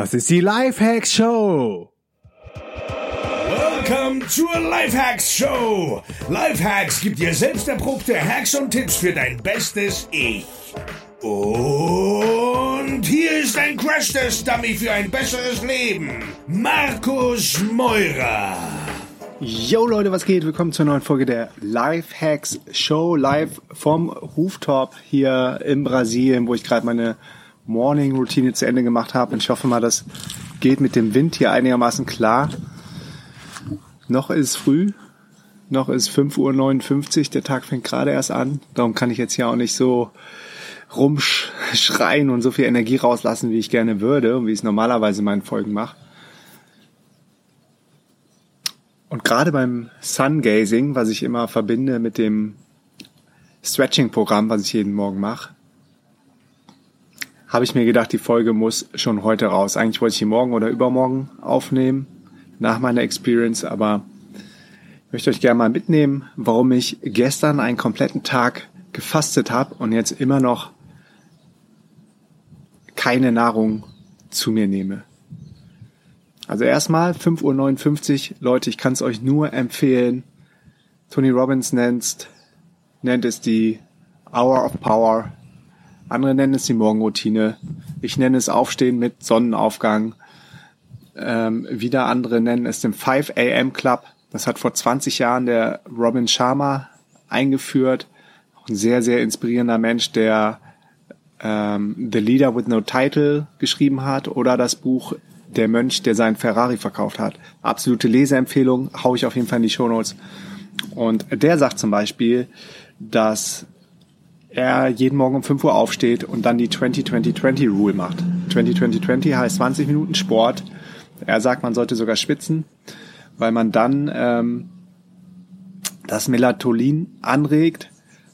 Das ist die Lifehacks Show. Welcome zur Lifehacks Show. Lifehacks gibt dir selbst erprobte Hacks und Tipps für dein bestes Ich. Und hier ist ein Crash-Test-Dummy für ein besseres Leben. Markus Meurer. Yo Leute, was geht? Willkommen zur neuen Folge der Lifehacks Show live vom Rooftop hier in Brasilien, wo ich gerade meine Morning Routine zu Ende gemacht habe. Und ich hoffe mal, das geht mit dem Wind hier einigermaßen klar. Noch ist früh, noch ist 5.59 Uhr, der Tag fängt gerade erst an. Darum kann ich jetzt hier auch nicht so rumschreien und so viel Energie rauslassen, wie ich gerne würde und wie ich es normalerweise in meinen Folgen mache. Und gerade beim Sungazing, was ich immer verbinde mit dem Stretching-Programm, was ich jeden Morgen mache, habe ich mir gedacht, die Folge muss schon heute raus. Eigentlich wollte ich die morgen oder übermorgen aufnehmen, nach meiner Experience, aber ich möchte euch gerne mal mitnehmen, warum ich gestern einen kompletten Tag gefastet habe und jetzt immer noch keine Nahrung zu mir nehme. Also erstmal 5.59 Uhr, Leute, ich kann es euch nur empfehlen. Tony Robbins nennt, nennt es die Hour of Power. Andere nennen es die Morgenroutine. Ich nenne es Aufstehen mit Sonnenaufgang. Ähm, wieder andere nennen es den 5 AM Club. Das hat vor 20 Jahren der Robin Sharma eingeführt. Ein sehr, sehr inspirierender Mensch, der ähm, The Leader with No Title geschrieben hat oder das Buch der Mönch, der seinen Ferrari verkauft hat. Absolute Leseempfehlung, hau ich auf jeden Fall in die Shownotes. Und der sagt zum Beispiel, dass er jeden Morgen um 5 Uhr aufsteht und dann die 20-20-20 Rule macht. 20-20-20 heißt 20 Minuten Sport. Er sagt, man sollte sogar schwitzen, weil man dann ähm, das Melatonin anregt,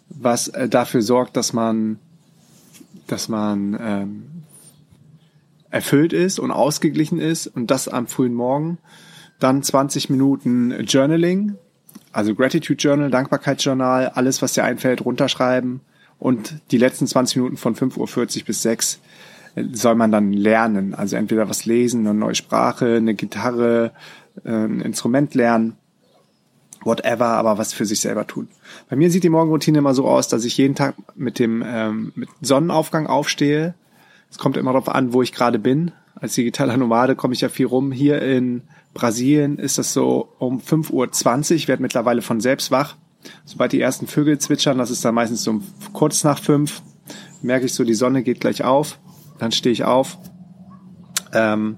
was äh, dafür sorgt, dass man, dass man ähm, erfüllt ist und ausgeglichen ist und das am frühen Morgen. Dann 20 Minuten Journaling, also Gratitude Journal, Dankbarkeitsjournal, alles, was dir einfällt, runterschreiben. Und die letzten 20 Minuten von 5.40 Uhr bis 6 soll man dann lernen. Also entweder was lesen, eine neue Sprache, eine Gitarre, äh, ein Instrument lernen, whatever, aber was für sich selber tun. Bei mir sieht die Morgenroutine immer so aus, dass ich jeden Tag mit dem ähm, mit Sonnenaufgang aufstehe, es kommt immer darauf an, wo ich gerade bin. Als digitaler Nomade komme ich ja viel rum. Hier in Brasilien ist das so um 5.20 Uhr. Werde mittlerweile von selbst wach. Sobald die ersten Vögel zwitschern, das ist dann meistens so kurz nach fünf, merke ich so, die Sonne geht gleich auf. Dann stehe ich auf, ähm,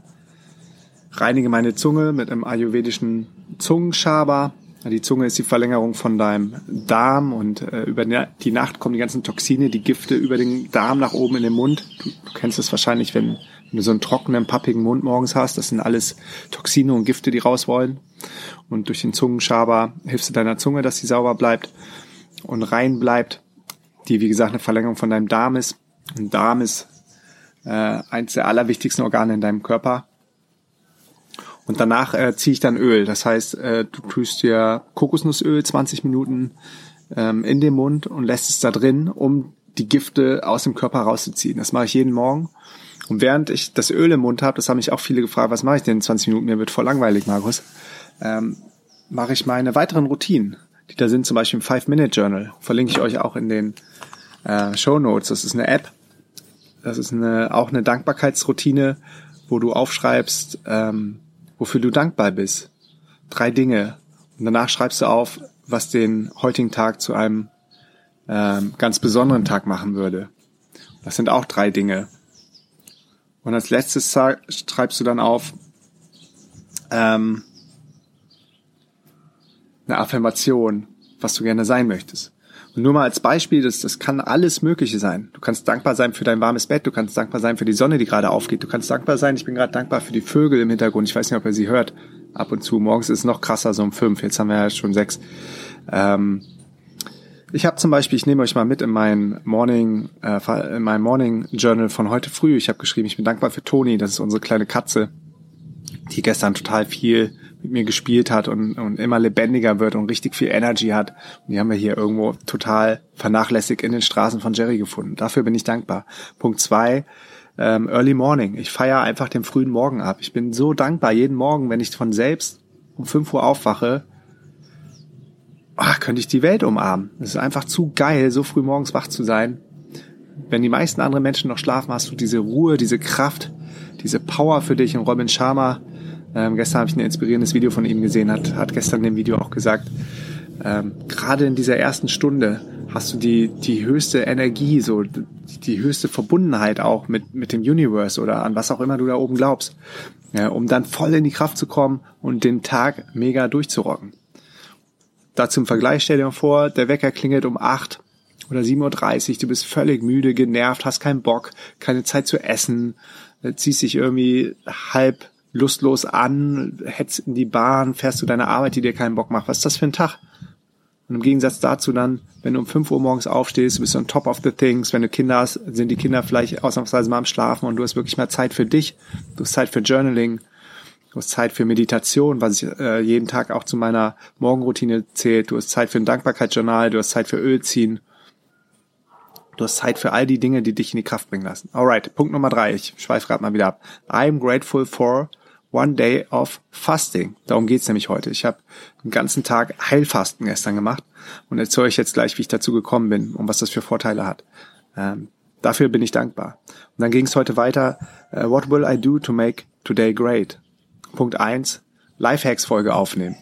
reinige meine Zunge mit einem ayurvedischen Zungenschaber, die Zunge ist die Verlängerung von deinem Darm und äh, über die Nacht kommen die ganzen Toxine, die Gifte über den Darm nach oben in den Mund. Du, du kennst es wahrscheinlich, wenn, wenn, du so einen trockenen, pappigen Mund morgens hast. Das sind alles Toxine und Gifte, die raus wollen. Und durch den Zungenschaber hilfst du deiner Zunge, dass sie sauber bleibt und rein bleibt. Die, wie gesagt, eine Verlängerung von deinem Darm ist. Ein Darm ist äh, eins der allerwichtigsten Organe in deinem Körper. Und danach äh, ziehe ich dann Öl. Das heißt, äh, du tust dir Kokosnussöl 20 Minuten ähm, in den Mund und lässt es da drin, um die Gifte aus dem Körper rauszuziehen. Das mache ich jeden Morgen. Und während ich das Öl im Mund habe, das haben mich auch viele gefragt, was mache ich denn in 20 Minuten? Mir wird voll langweilig, Markus. Ähm, mache ich meine weiteren Routinen, die da sind, zum Beispiel im Five-Minute-Journal. Verlinke ich euch auch in den äh, Show Notes. Das ist eine App. Das ist eine, auch eine Dankbarkeitsroutine, wo du aufschreibst, ähm, wofür du dankbar bist. Drei Dinge. Und danach schreibst du auf, was den heutigen Tag zu einem ähm, ganz besonderen Tag machen würde. Das sind auch drei Dinge. Und als letztes schreibst du dann auf ähm, eine Affirmation, was du gerne sein möchtest. Und nur mal als Beispiel, das, das kann alles Mögliche sein. Du kannst dankbar sein für dein warmes Bett, du kannst dankbar sein für die Sonne, die gerade aufgeht, du kannst dankbar sein, ich bin gerade dankbar für die Vögel im Hintergrund. Ich weiß nicht, ob ihr sie hört. Ab und zu. Morgens ist es noch krasser, so um fünf. Jetzt haben wir ja schon sechs. Ähm, ich habe zum Beispiel, ich nehme euch mal mit in mein Morning, äh, in mein Morning Journal von heute früh. Ich habe geschrieben, ich bin dankbar für Toni, das ist unsere kleine Katze, die gestern total viel mit mir gespielt hat und, und immer lebendiger wird und richtig viel Energy hat. Und die haben wir hier irgendwo total vernachlässigt in den Straßen von Jerry gefunden. Dafür bin ich dankbar. Punkt zwei, ähm, Early Morning. Ich feiere einfach den frühen Morgen ab. Ich bin so dankbar jeden Morgen, wenn ich von selbst um 5 Uhr aufwache, ach, könnte ich die Welt umarmen. Es ist einfach zu geil, so früh morgens wach zu sein. Wenn die meisten anderen Menschen noch schlafen, hast du diese Ruhe, diese Kraft, diese Power für dich. Und Robin Sharma, ähm, gestern habe ich ein inspirierendes Video von ihm gesehen, hat, hat gestern in dem Video auch gesagt, ähm, gerade in dieser ersten Stunde hast du die, die höchste Energie, so die höchste Verbundenheit auch mit, mit dem Universe oder an was auch immer du da oben glaubst, ja, um dann voll in die Kraft zu kommen und den Tag mega durchzurocken. Da zum Vergleich stell dir mal vor, der Wecker klingelt um acht oder 7.30 Uhr, du bist völlig müde, genervt, hast keinen Bock, keine Zeit zu essen, ziehst dich irgendwie halb lustlos an, hetzt in die Bahn, fährst du deine Arbeit, die dir keinen Bock macht. Was ist das für ein Tag? Und im Gegensatz dazu dann, wenn du um 5 Uhr morgens aufstehst, bist du on top of the things. Wenn du Kinder hast, sind die Kinder vielleicht ausnahmsweise mal am Schlafen und du hast wirklich mal Zeit für dich. Du hast Zeit für Journaling. Du hast Zeit für Meditation, was ich äh, jeden Tag auch zu meiner Morgenroutine zählt. Du hast Zeit für ein Dankbarkeitsjournal. Du hast Zeit für Ölziehen. Du hast Zeit für all die Dinge, die dich in die Kraft bringen lassen. Alright, Punkt Nummer drei. Ich schweife gerade mal wieder ab. I am grateful for One Day of Fasting. Darum geht's nämlich heute. Ich habe den ganzen Tag Heilfasten gestern gemacht und erzähle euch jetzt gleich, wie ich dazu gekommen bin und was das für Vorteile hat. Ähm, dafür bin ich dankbar. Und dann ging es heute weiter. Uh, what will I do to make today great? Punkt eins: Lifehacks-Folge aufnehmen.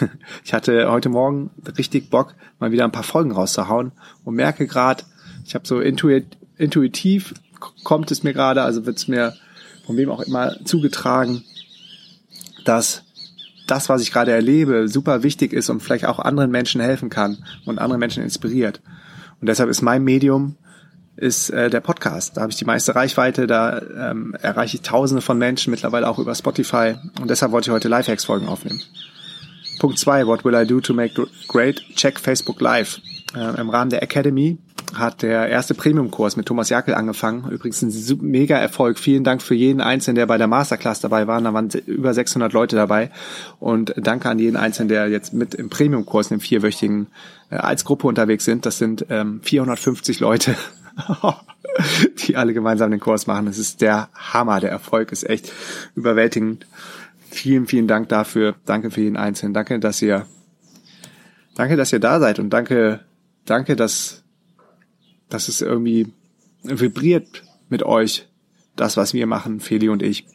ich hatte heute Morgen richtig Bock, mal wieder ein paar Folgen rauszuhauen und merke gerade, ich habe so intuit, intuitiv kommt es mir gerade, also wird es mir von wem auch immer zugetragen, dass das, was ich gerade erlebe, super wichtig ist und vielleicht auch anderen Menschen helfen kann und andere Menschen inspiriert. Und deshalb ist mein Medium ist äh, der Podcast. Da habe ich die meiste Reichweite, da ähm, erreiche ich Tausende von Menschen, mittlerweile auch über Spotify. Und deshalb wollte ich heute Lifehacks-Folgen aufnehmen. Punkt zwei: What will I do to make great? Check Facebook Live. Äh, Im Rahmen der Academy hat der erste Premium-Kurs mit Thomas Jakel angefangen. Übrigens ein mega Erfolg. Vielen Dank für jeden Einzelnen, der bei der Masterclass dabei war. Da waren über 600 Leute dabei. Und danke an jeden Einzelnen, der jetzt mit im Premium-Kurs, im vierwöchigen, äh, als Gruppe unterwegs sind. Das sind ähm, 450 Leute, die alle gemeinsam den Kurs machen. Das ist der Hammer. Der Erfolg ist echt überwältigend. Vielen, vielen Dank dafür. Danke für jeden Einzelnen. Danke, dass ihr, danke, dass ihr da seid und danke, danke, dass dass es irgendwie vibriert mit euch, das, was wir machen, Feli und ich.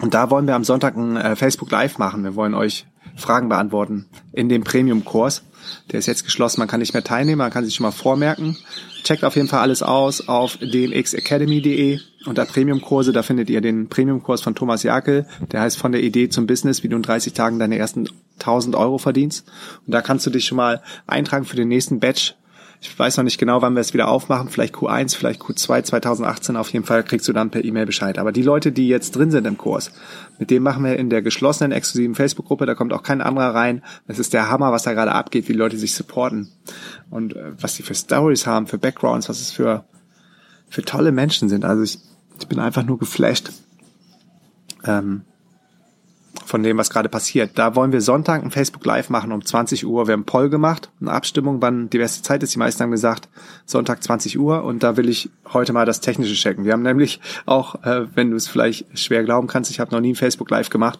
Und da wollen wir am Sonntag ein äh, Facebook Live machen. Wir wollen euch Fragen beantworten in dem Premium-Kurs. Der ist jetzt geschlossen, man kann nicht mehr teilnehmen, man kann sich schon mal vormerken. Checkt auf jeden Fall alles aus auf dmxacademy.de unter Premium-Kurse, da findet ihr den Premium-Kurs von Thomas Jakel, der heißt von der Idee zum Business, wie du in 30 Tagen deine ersten 1000 Euro verdienst. Und da kannst du dich schon mal eintragen für den nächsten Batch ich weiß noch nicht genau, wann wir es wieder aufmachen. Vielleicht Q1, vielleicht Q2 2018. Auf jeden Fall kriegst du dann per E-Mail Bescheid. Aber die Leute, die jetzt drin sind im Kurs, mit denen machen wir in der geschlossenen, exklusiven Facebook-Gruppe. Da kommt auch kein anderer rein. Das ist der Hammer, was da gerade abgeht, wie die Leute sich supporten. Und äh, was die für Stories haben, für Backgrounds, was es für, für tolle Menschen sind. Also ich, ich bin einfach nur geflasht. Ähm, von dem, was gerade passiert. Da wollen wir Sonntag ein Facebook Live machen um 20 Uhr. Wir haben Poll gemacht, eine Abstimmung, wann die beste Zeit ist. Die meisten haben gesagt Sonntag 20 Uhr und da will ich heute mal das Technische checken. Wir haben nämlich auch, äh, wenn du es vielleicht schwer glauben kannst, ich habe noch nie ein Facebook Live gemacht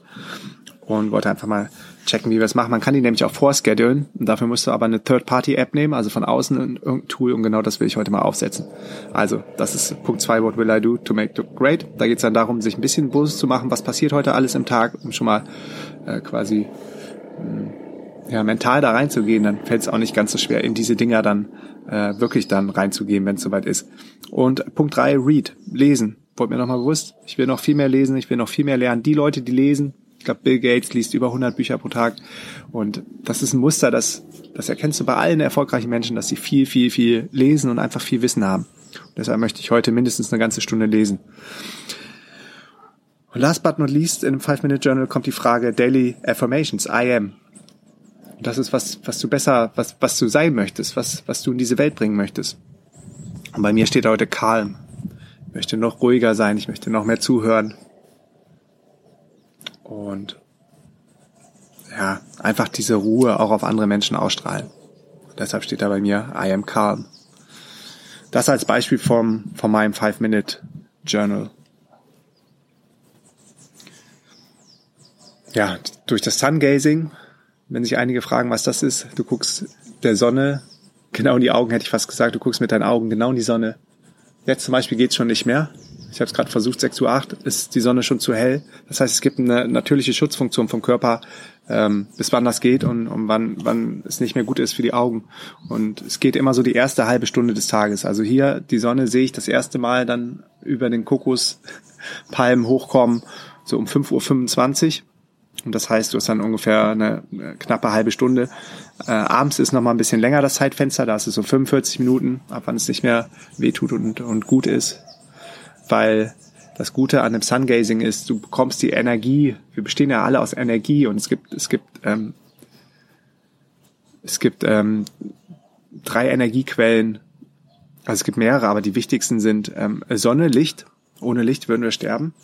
und wollte einfach mal checken, wie wir es machen. Man kann die nämlich auch vorschedulen und dafür musst du aber eine Third-Party-App nehmen, also von außen irgendein Tool und genau das will ich heute mal aufsetzen. Also, das ist Punkt zwei. what will I do to make it great? Da geht es dann darum, sich ein bisschen bewusst zu machen, was passiert heute alles im Tag, um schon mal äh, quasi mh, ja, mental da reinzugehen, dann fällt es auch nicht ganz so schwer, in diese Dinger dann äh, wirklich dann reinzugehen, wenn es soweit ist. Und Punkt drei, read, lesen. Wurde mir nochmal bewusst, ich will noch viel mehr lesen, ich will noch viel mehr lernen. Die Leute, die lesen, glaube, Bill Gates liest über 100 Bücher pro Tag. Und das ist ein Muster, das, das erkennst du bei allen erfolgreichen Menschen, dass sie viel, viel, viel lesen und einfach viel Wissen haben. Und deshalb möchte ich heute mindestens eine ganze Stunde lesen. Und last but not least, in einem Five-Minute-Journal kommt die Frage Daily Affirmations, I am. Und das ist was, was du besser, was, was du sein möchtest, was, was du in diese Welt bringen möchtest. Und bei mir steht heute calm. Ich möchte noch ruhiger sein, ich möchte noch mehr zuhören, und ja, einfach diese Ruhe auch auf andere Menschen ausstrahlen. deshalb steht da bei mir, I am calm. Das als Beispiel vom, von meinem Five-Minute Journal. Ja, durch das Sungazing, wenn sich einige fragen, was das ist, du guckst der Sonne genau in die Augen, hätte ich fast gesagt, du guckst mit deinen Augen genau in die Sonne. Jetzt zum Beispiel geht's schon nicht mehr. Ich habe es gerade versucht, 6.08 Uhr ist die Sonne schon zu hell. Das heißt, es gibt eine natürliche Schutzfunktion vom Körper, ähm, bis wann das geht und, und wann, wann es nicht mehr gut ist für die Augen. Und es geht immer so die erste halbe Stunde des Tages. Also hier, die Sonne sehe ich das erste Mal dann über den Kokospalmen hochkommen, so um 5.25 Uhr. Und das heißt, du hast dann ungefähr eine, eine knappe halbe Stunde. Äh, abends ist noch mal ein bisschen länger das Zeitfenster, da ist es so 45 Minuten, ab wann es nicht mehr wehtut und, und gut ist. Weil das Gute an dem Sungazing ist, du bekommst die Energie. Wir bestehen ja alle aus Energie und es gibt es gibt ähm, es gibt ähm, drei Energiequellen. Also es gibt mehrere, aber die wichtigsten sind ähm, Sonne, Licht. Ohne Licht würden wir sterben.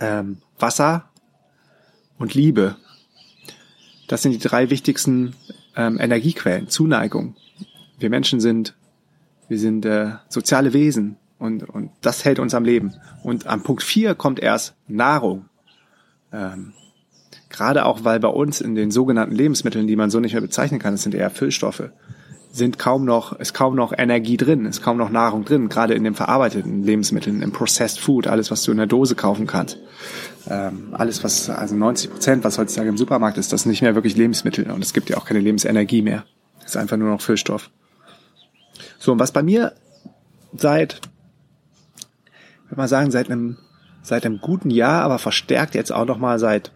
Ähm, Wasser und Liebe. Das sind die drei wichtigsten ähm, Energiequellen. Zuneigung. Wir Menschen sind wir sind äh, soziale Wesen. Und, und das hält uns am Leben. Und am Punkt 4 kommt erst Nahrung. Ähm, gerade auch, weil bei uns in den sogenannten Lebensmitteln, die man so nicht mehr bezeichnen kann, das sind eher Füllstoffe, sind kaum noch, ist kaum noch Energie drin, ist kaum noch Nahrung drin, gerade in den verarbeiteten Lebensmitteln, im Processed Food, alles, was du in der Dose kaufen kannst. Ähm, alles, was, also 90 Prozent, was heutzutage im Supermarkt ist, das sind nicht mehr wirklich Lebensmittel und es gibt ja auch keine Lebensenergie mehr. Das ist einfach nur noch Füllstoff. So, und was bei mir seit würde mal sagen, seit einem, seit einem guten Jahr, aber verstärkt jetzt auch noch mal seit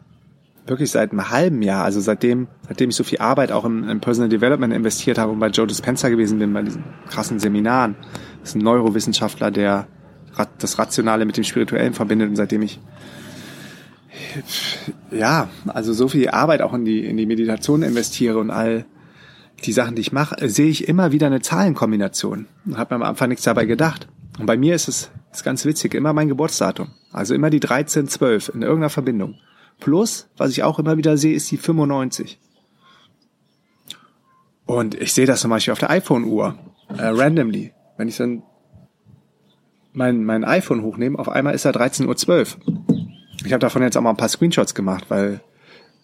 wirklich seit einem halben Jahr, also seitdem, seitdem ich so viel Arbeit auch im, im Personal Development investiert habe und bei Joe Dispenza gewesen bin, bei diesen krassen Seminaren. Das ist ein Neurowissenschaftler, der das Rationale mit dem Spirituellen verbindet und seitdem ich ja, also so viel Arbeit auch in die, in die Meditation investiere und all die Sachen, die ich mache, sehe ich immer wieder eine Zahlenkombination habe mir am Anfang nichts dabei gedacht. Und bei mir ist es ist ganz witzig, immer mein Geburtsdatum. Also immer die 1312 in irgendeiner Verbindung. Plus, was ich auch immer wieder sehe, ist die 95. Und ich sehe das zum Beispiel auf der iPhone-Uhr, äh, randomly. Wenn ich dann mein, mein iPhone hochnehme, auf einmal ist da 13.12 Uhr. Ich habe davon jetzt auch mal ein paar Screenshots gemacht, weil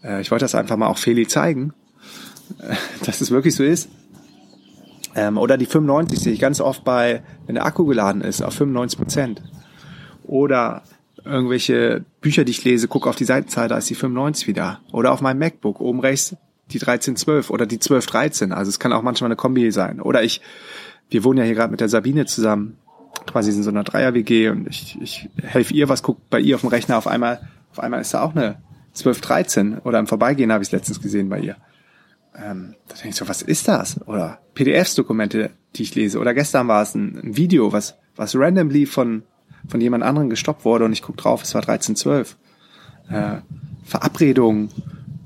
äh, ich wollte das einfach mal auch Feli zeigen, äh, dass es wirklich so ist. Ähm, oder die 95 sehe ich ganz oft bei, wenn der Akku geladen ist, auf 95 Prozent. Oder irgendwelche Bücher, die ich lese, gucke auf die Seitenzahl, da ist die 95 wieder. Oder auf meinem MacBook, oben rechts die 1312 oder die 1213. Also es kann auch manchmal eine Kombi sein. Oder ich, wir wohnen ja hier gerade mit der Sabine zusammen, quasi in so einer Dreier-WG und ich, ich helfe ihr was, guck bei ihr auf dem Rechner auf einmal, auf einmal ist da auch eine 1213 oder im Vorbeigehen habe ich es letztens gesehen bei ihr ähm, da denke ich so, was ist das? Oder PDFs-Dokumente, die ich lese. Oder gestern war es ein, Video, was, was randomly von, von jemand anderem gestoppt wurde und ich guck drauf, es war 1312. Äh, Verabredungen,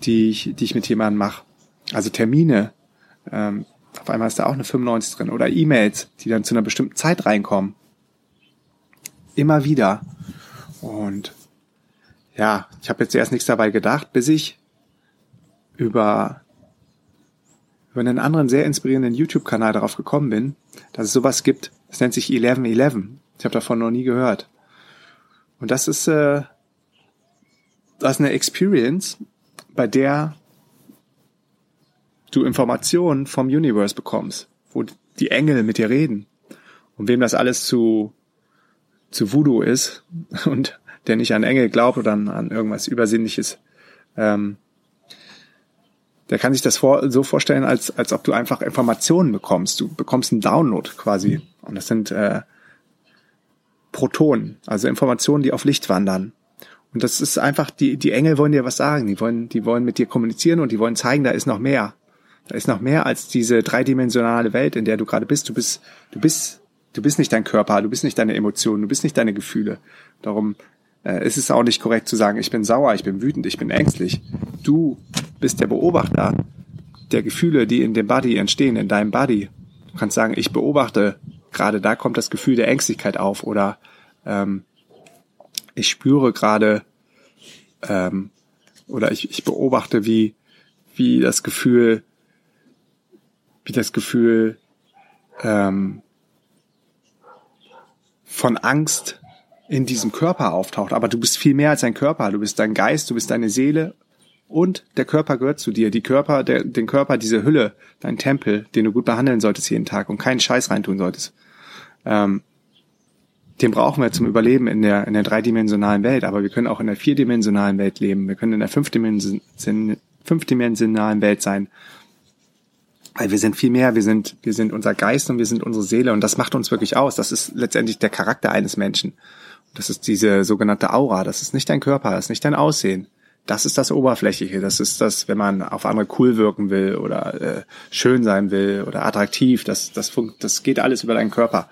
die ich, die ich mit jemandem mache. Also Termine. Ähm, auf einmal ist da auch eine 95 drin. Oder E-Mails, die dann zu einer bestimmten Zeit reinkommen. Immer wieder. Und ja, ich habe jetzt erst nichts dabei gedacht, bis ich über über einen anderen sehr inspirierenden YouTube-Kanal darauf gekommen bin, dass es sowas gibt. Das nennt sich 1111. Ich habe davon noch nie gehört. Und das ist, äh, das ist eine Experience, bei der du Informationen vom Universe bekommst, wo die Engel mit dir reden. Und wem das alles zu, zu Voodoo ist und der nicht an Engel glaubt oder an, an irgendwas Übersinnliches, ähm, der kann sich das vor, so vorstellen, als, als ob du einfach Informationen bekommst. Du bekommst einen Download quasi. Und das sind äh, Protonen, also Informationen, die auf Licht wandern. Und das ist einfach, die, die Engel wollen dir was sagen. Die wollen, die wollen mit dir kommunizieren und die wollen zeigen, da ist noch mehr. Da ist noch mehr als diese dreidimensionale Welt, in der du gerade bist. Du bist, du bist, du bist nicht dein Körper, du bist nicht deine Emotionen, du bist nicht deine Gefühle. Darum äh, es ist auch nicht korrekt zu sagen, ich bin sauer, ich bin wütend, ich bin ängstlich. Du bist der Beobachter der Gefühle, die in dem Body entstehen, in deinem Body. Du kannst sagen, ich beobachte, gerade da kommt das Gefühl der Ängstlichkeit auf oder ähm, ich spüre gerade ähm, oder ich, ich beobachte, wie, wie das Gefühl, wie das Gefühl ähm, von Angst in diesem Körper auftaucht. Aber du bist viel mehr als ein Körper. Du bist dein Geist, du bist deine Seele und der Körper gehört zu dir. Die Körper, der, den Körper, diese Hülle, dein Tempel, den du gut behandeln solltest jeden Tag und keinen Scheiß reintun solltest. Ähm, den brauchen wir zum Überleben in der, in der dreidimensionalen Welt, aber wir können auch in der vierdimensionalen Welt leben. Wir können in der fünfdimensionalen Welt sein. Weil wir sind viel mehr, wir sind, wir sind unser Geist und wir sind unsere Seele und das macht uns wirklich aus. Das ist letztendlich der Charakter eines Menschen. Das ist diese sogenannte Aura. Das ist nicht dein Körper, das ist nicht dein Aussehen. Das ist das Oberflächliche. Das ist das, wenn man auf andere cool wirken will oder äh, schön sein will oder attraktiv. Das, das, das geht alles über deinen Körper.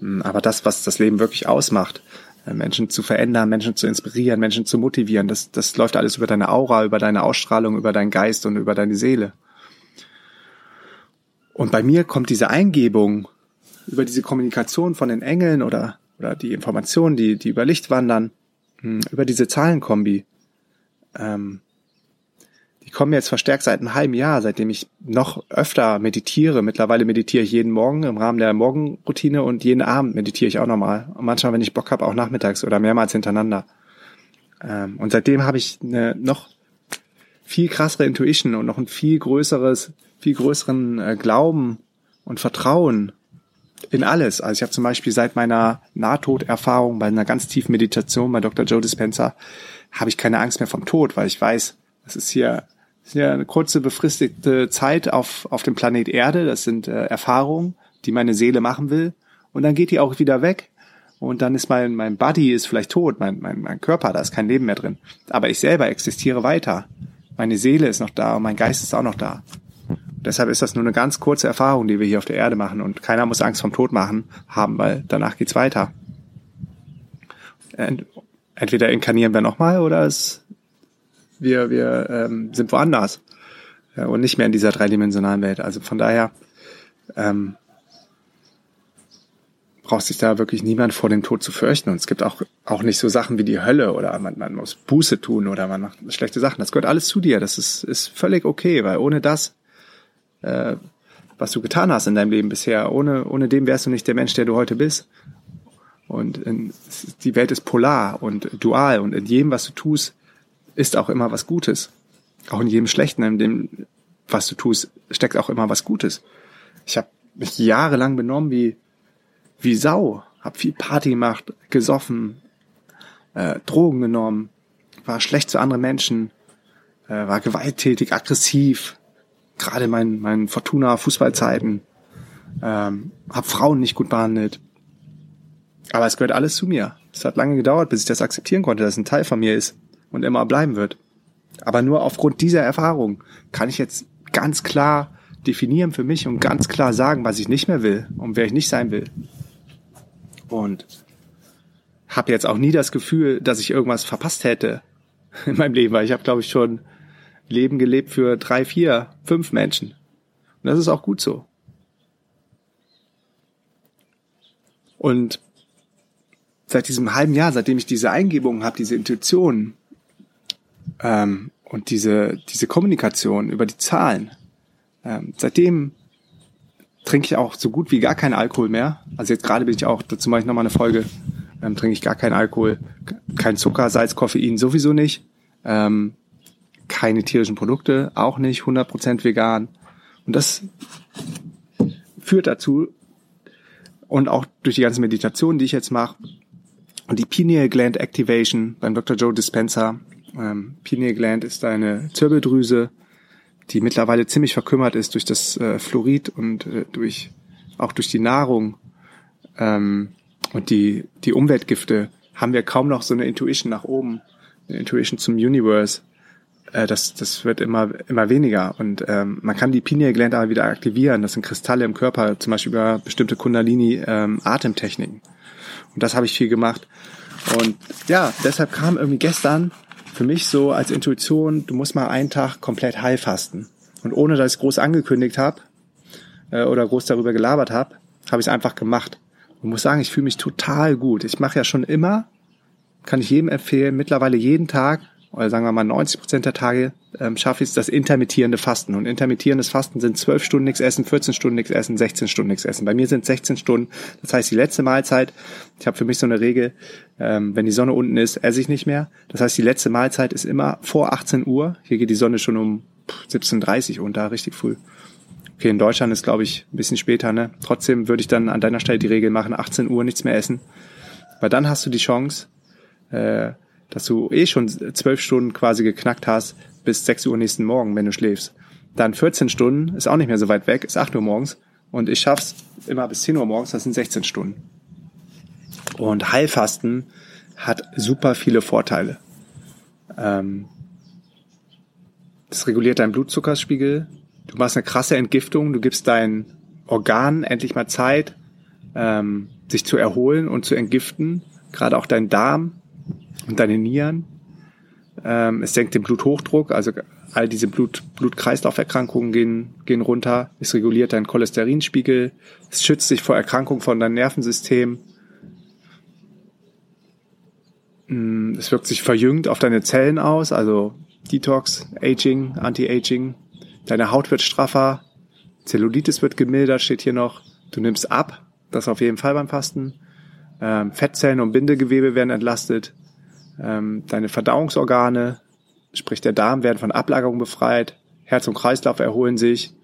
Hm, aber das, was das Leben wirklich ausmacht, äh, Menschen zu verändern, Menschen zu inspirieren, Menschen zu motivieren, das, das läuft alles über deine Aura, über deine Ausstrahlung, über deinen Geist und über deine Seele. Und bei mir kommt diese Eingebung über diese Kommunikation von den Engeln oder, oder die Informationen, die, die über Licht wandern, hm, über diese Zahlenkombi, ähm, die kommen jetzt verstärkt seit einem halben Jahr, seitdem ich noch öfter meditiere. Mittlerweile meditiere ich jeden Morgen im Rahmen der Morgenroutine und jeden Abend meditiere ich auch nochmal. Und manchmal, wenn ich Bock habe, auch nachmittags oder mehrmals hintereinander. Ähm, und seitdem habe ich eine noch viel krassere Intuition und noch ein viel größeres, viel größeren äh, Glauben und Vertrauen in alles. Also ich habe zum Beispiel seit meiner Nahtoderfahrung bei einer ganz tiefen Meditation bei Dr. Joe Dispenza habe ich keine Angst mehr vom Tod, weil ich weiß, es ist hier das ist ja eine kurze befristete Zeit auf, auf dem Planet Erde. Das sind äh, Erfahrungen, die meine Seele machen will. Und dann geht die auch wieder weg. Und dann ist mein, mein Body ist vielleicht tot, mein, mein, mein Körper, da ist kein Leben mehr drin. Aber ich selber existiere weiter. Meine Seele ist noch da und mein Geist ist auch noch da. Und deshalb ist das nur eine ganz kurze Erfahrung, die wir hier auf der Erde machen. Und keiner muss Angst vom Tod machen haben, weil danach geht's weiter. Entweder inkarnieren wir nochmal oder es wir, wir ähm, sind woanders ja, und nicht mehr in dieser dreidimensionalen Welt. Also von daher ähm, braucht sich da wirklich niemand vor dem Tod zu fürchten. Und es gibt auch, auch nicht so Sachen wie die Hölle oder man, man muss Buße tun oder man macht schlechte Sachen. Das gehört alles zu dir. Das ist, ist völlig okay, weil ohne das, äh, was du getan hast in deinem Leben bisher, ohne, ohne dem wärst du nicht der Mensch, der du heute bist. Und in, die Welt ist polar und dual und in jedem, was du tust, ist auch immer was Gutes. Auch in jedem Schlechten, in dem, was du tust, steckt auch immer was Gutes. Ich habe mich jahrelang benommen wie, wie Sau, habe viel Party gemacht, gesoffen, äh, Drogen genommen, war schlecht zu anderen Menschen, äh, war gewalttätig, aggressiv, gerade in meinen, meinen Fortuna-Fußballzeiten, ähm, habe Frauen nicht gut behandelt. Aber es gehört alles zu mir. Es hat lange gedauert, bis ich das akzeptieren konnte, dass es ein Teil von mir ist und immer bleiben wird. Aber nur aufgrund dieser Erfahrung kann ich jetzt ganz klar definieren für mich und ganz klar sagen, was ich nicht mehr will und wer ich nicht sein will. Und habe jetzt auch nie das Gefühl, dass ich irgendwas verpasst hätte in meinem Leben, weil ich habe, glaube ich, schon Leben gelebt für drei, vier, fünf Menschen. Und das ist auch gut so. Und seit diesem halben Jahr, seitdem ich diese Eingebungen habe, diese Intuition, ähm, und diese, diese Kommunikation über die Zahlen, ähm, seitdem trinke ich auch so gut wie gar keinen Alkohol mehr. Also jetzt gerade bin ich auch, dazu mache ich nochmal eine Folge, ähm, trinke ich gar keinen Alkohol, kein Zucker, Salz, Koffein sowieso nicht, ähm, keine tierischen Produkte, auch nicht, 100% vegan. Und das führt dazu, und auch durch die ganze Meditation, die ich jetzt mache, und die Pineal Gland Activation beim Dr. Joe Dispenza, ähm, Pineal Gland ist eine Zirbeldrüse, die mittlerweile ziemlich verkümmert ist durch das äh, Fluorid und äh, durch auch durch die Nahrung ähm, und die die Umweltgifte haben wir kaum noch so eine Intuition nach oben, eine Intuition zum Universe. Äh, das das wird immer immer weniger und ähm, man kann die Pineal Gland aber wieder aktivieren. Das sind Kristalle im Körper, zum Beispiel über bestimmte Kundalini ähm. Und das habe ich viel gemacht. Und ja, deshalb kam irgendwie gestern für mich so als Intuition, du musst mal einen Tag komplett heilfasten. Und ohne dass ich groß angekündigt habe äh, oder groß darüber gelabert habe, habe ich es einfach gemacht. Und muss sagen, ich fühle mich total gut. Ich mache ja schon immer, kann ich jedem empfehlen, mittlerweile jeden Tag oder sagen wir mal 90 Prozent der Tage ähm, schaffe ich es, das intermittierende Fasten. Und intermittierendes Fasten sind 12 Stunden nichts essen, 14 Stunden nichts essen, 16 Stunden nichts essen. Bei mir sind 16 Stunden. Das heißt, die letzte Mahlzeit, ich habe für mich so eine Regel, ähm, wenn die Sonne unten ist, esse ich nicht mehr. Das heißt, die letzte Mahlzeit ist immer vor 18 Uhr. Hier geht die Sonne schon um 17.30 Uhr unter, richtig früh. Okay, in Deutschland ist, glaube ich, ein bisschen später, ne? Trotzdem würde ich dann an deiner Stelle die Regel machen, 18 Uhr nichts mehr essen. Weil dann hast du die Chance, äh, dass du eh schon zwölf Stunden quasi geknackt hast bis 6 Uhr nächsten Morgen, wenn du schläfst. Dann 14 Stunden, ist auch nicht mehr so weit weg, ist 8 Uhr morgens. Und ich schaff's immer bis 10 Uhr morgens, das sind 16 Stunden. Und Heilfasten hat super viele Vorteile. Ähm, das reguliert deinen Blutzuckerspiegel. Du machst eine krasse Entgiftung. Du gibst deinen Organen endlich mal Zeit, ähm, sich zu erholen und zu entgiften. Gerade auch dein Darm und deine Nieren. Ähm, es senkt den Bluthochdruck, also all diese Blut, Blut-Kreislauf-Erkrankungen gehen, gehen runter. Es reguliert deinen Cholesterinspiegel. Es schützt dich vor Erkrankungen von deinem Nervensystem. Mm, es wirkt sich verjüngt auf deine Zellen aus, also Detox, Aging, Anti-Aging. Deine Haut wird straffer. Zellulitis wird gemildert, steht hier noch. Du nimmst ab, das auf jeden Fall beim Fasten. Ähm, Fettzellen und Bindegewebe werden entlastet. Ähm, deine Verdauungsorgane, sprich der Darm, werden von Ablagerung befreit. Herz und Kreislauf erholen sich.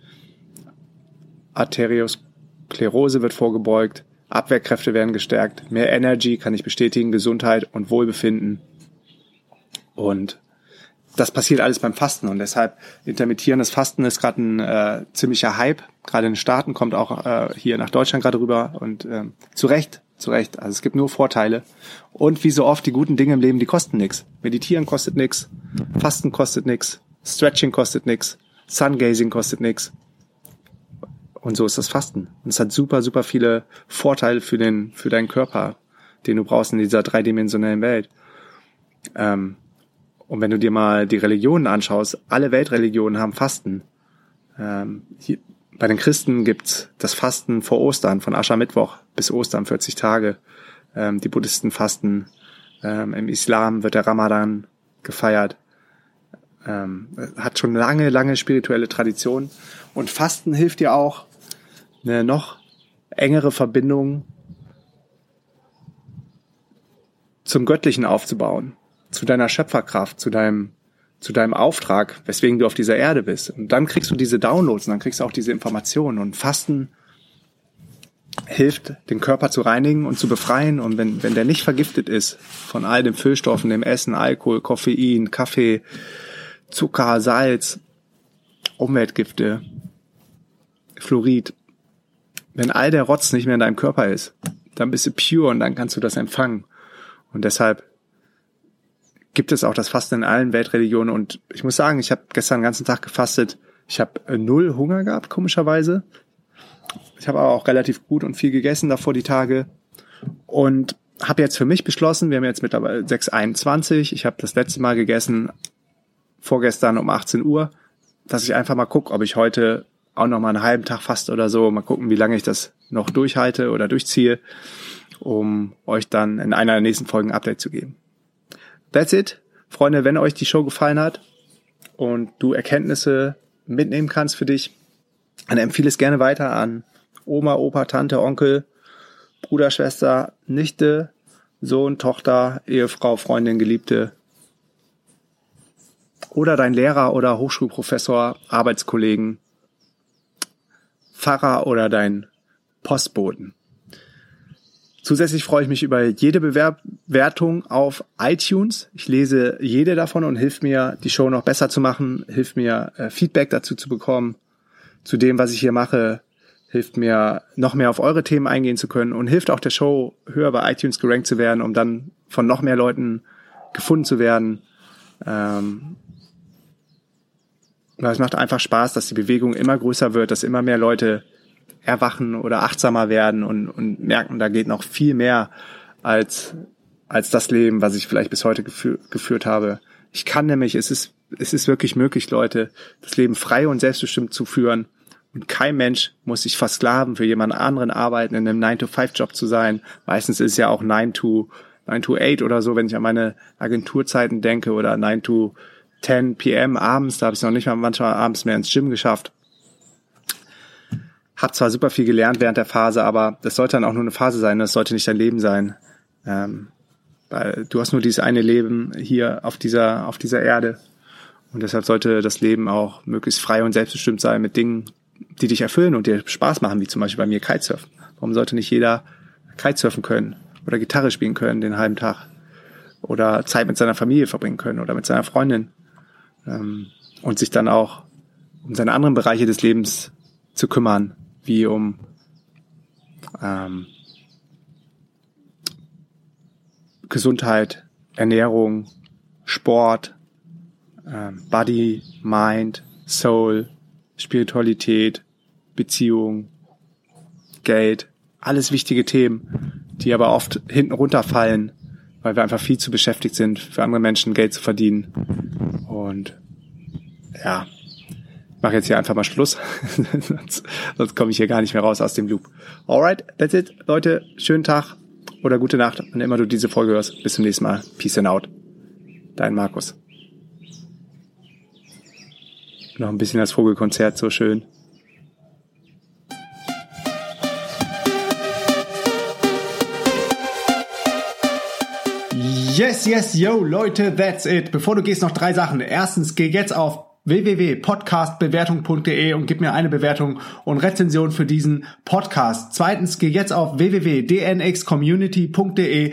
Arteriosklerose wird vorgebeugt. Abwehrkräfte werden gestärkt. Mehr Energy kann ich bestätigen, Gesundheit und Wohlbefinden. Und das passiert alles beim Fasten und deshalb intermittierendes Fasten ist gerade ein äh, ziemlicher Hype. Gerade in den Staaten kommt auch äh, hier nach Deutschland gerade rüber und äh, zu Recht zu Recht. Also es gibt nur Vorteile. Und wie so oft, die guten Dinge im Leben, die kosten nichts. Meditieren kostet nichts, Fasten kostet nichts, Stretching kostet nichts, Sungazing kostet nichts. Und so ist das Fasten. Und es hat super, super viele Vorteile für den, für deinen Körper, den du brauchst in dieser dreidimensionellen Welt. Ähm, und wenn du dir mal die Religionen anschaust, alle Weltreligionen haben Fasten. Ähm, hier, bei den Christen gibt's das Fasten vor Ostern, von Aschermittwoch bis Ostern, 40 Tage. Ähm, die Buddhisten fasten. Ähm, Im Islam wird der Ramadan gefeiert. Ähm, hat schon lange, lange spirituelle Tradition. Und Fasten hilft dir auch, eine noch engere Verbindung zum Göttlichen aufzubauen, zu deiner Schöpferkraft, zu deinem zu deinem Auftrag, weswegen du auf dieser Erde bist. Und dann kriegst du diese Downloads und dann kriegst du auch diese Informationen. Und Fasten hilft, den Körper zu reinigen und zu befreien. Und wenn, wenn der nicht vergiftet ist von all den Füllstoffen, dem Essen, Alkohol, Koffein, Kaffee, Zucker, Salz, Umweltgifte, Fluorid, wenn all der Rotz nicht mehr in deinem Körper ist, dann bist du pure und dann kannst du das empfangen. Und deshalb gibt es auch das Fasten in allen Weltreligionen. Und ich muss sagen, ich habe gestern den ganzen Tag gefastet. Ich habe äh, null Hunger gehabt, komischerweise. Ich habe aber auch relativ gut und viel gegessen davor die Tage. Und habe jetzt für mich beschlossen, wir haben jetzt mittlerweile 6.21, ich habe das letzte Mal gegessen vorgestern um 18 Uhr, dass ich einfach mal gucke, ob ich heute auch noch mal einen halben Tag faste oder so, mal gucken, wie lange ich das noch durchhalte oder durchziehe, um euch dann in einer der nächsten Folgen ein Update zu geben. That's it. Freunde, wenn euch die Show gefallen hat und du Erkenntnisse mitnehmen kannst für dich, dann empfehle es gerne weiter an Oma, Opa, Tante, Onkel, Bruder, Schwester, Nichte, Sohn, Tochter, Ehefrau, Freundin, Geliebte oder dein Lehrer oder Hochschulprofessor, Arbeitskollegen, Pfarrer oder dein Postboten. Zusätzlich freue ich mich über jede Bewertung auf iTunes. Ich lese jede davon und hilft mir, die Show noch besser zu machen, hilft mir, äh, Feedback dazu zu bekommen, zu dem, was ich hier mache, hilft mir, noch mehr auf eure Themen eingehen zu können und hilft auch der Show, höher bei iTunes gerankt zu werden, um dann von noch mehr Leuten gefunden zu werden. Ähm, es macht einfach Spaß, dass die Bewegung immer größer wird, dass immer mehr Leute erwachen oder achtsamer werden und, und merken, da geht noch viel mehr als, als das Leben, was ich vielleicht bis heute gefü geführt habe. Ich kann nämlich, es ist, es ist wirklich möglich, Leute, das Leben frei und selbstbestimmt zu führen. Und kein Mensch muss sich versklaven, für jemand anderen arbeiten, in einem 9-to-5-Job zu sein. Meistens ist es ja auch 9 to 9 to 8 oder so, wenn ich an meine Agenturzeiten denke oder 9 to 10 p.m. abends, da habe ich noch nicht mal manchmal abends mehr ins Gym geschafft. Hab zwar super viel gelernt während der Phase, aber das sollte dann auch nur eine Phase sein, das sollte nicht dein Leben sein. Ähm, weil du hast nur dieses eine Leben hier auf dieser, auf dieser Erde. Und deshalb sollte das Leben auch möglichst frei und selbstbestimmt sein mit Dingen, die dich erfüllen und dir Spaß machen, wie zum Beispiel bei mir Kitesurfen. Warum sollte nicht jeder Kitesurfen können oder Gitarre spielen können den halben Tag oder Zeit mit seiner Familie verbringen können oder mit seiner Freundin ähm, und sich dann auch um seine anderen Bereiche des Lebens zu kümmern, wie um ähm, Gesundheit, Ernährung, Sport, ähm, Body, Mind, Soul, Spiritualität, Beziehung, Geld, alles wichtige Themen, die aber oft hinten runterfallen, weil wir einfach viel zu beschäftigt sind, für andere Menschen Geld zu verdienen. Und ja, mache jetzt hier einfach mal Schluss, sonst, sonst komme ich hier gar nicht mehr raus aus dem Loop. Alright, that's it. Leute, schönen Tag oder gute Nacht, wann immer du diese Folge hörst. Bis zum nächsten Mal. Peace and out. Dein Markus. Noch ein bisschen das Vogelkonzert, so schön. Yes, yes, yo, Leute, that's it. Bevor du gehst, noch drei Sachen. Erstens, geh jetzt auf www.podcastbewertung.de und gib mir eine Bewertung und Rezension für diesen Podcast. Zweitens, geh jetzt auf www.dnxcommunity.de